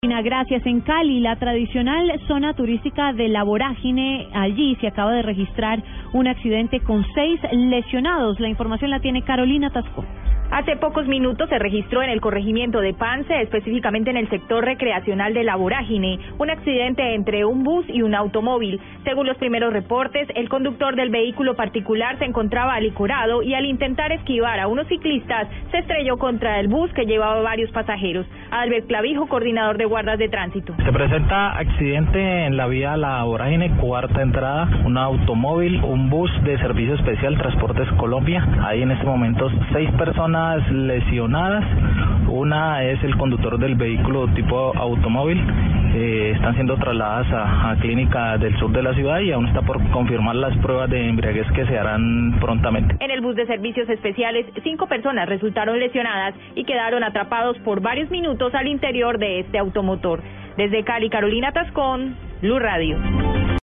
Gracias. En Cali, la tradicional zona turística de la vorágine, allí se acaba de registrar un accidente con seis lesionados. La información la tiene Carolina Tasco. Hace pocos minutos se registró en el corregimiento de Pance, específicamente en el sector recreacional de La Vorágine, un accidente entre un bus y un automóvil. Según los primeros reportes, el conductor del vehículo particular se encontraba alicorado y al intentar esquivar a unos ciclistas se estrelló contra el bus que llevaba varios pasajeros. Albert Clavijo, coordinador de guardas de tránsito. Se presenta accidente en la vía La Vorágine, cuarta entrada, un automóvil, un bus de servicio especial Transportes Colombia. Hay en este momento seis personas lesionadas. Una es el conductor del vehículo tipo automóvil. Eh, están siendo trasladadas a, clínica del sur de la ciudad y aún está por confirmar las pruebas de embriaguez que se harán prontamente. En el bus de servicios especiales, cinco personas resultaron lesionadas y quedaron atrapados por varios minutos al interior de este automotor. Desde Cali, Carolina Tascón, Blue Radio.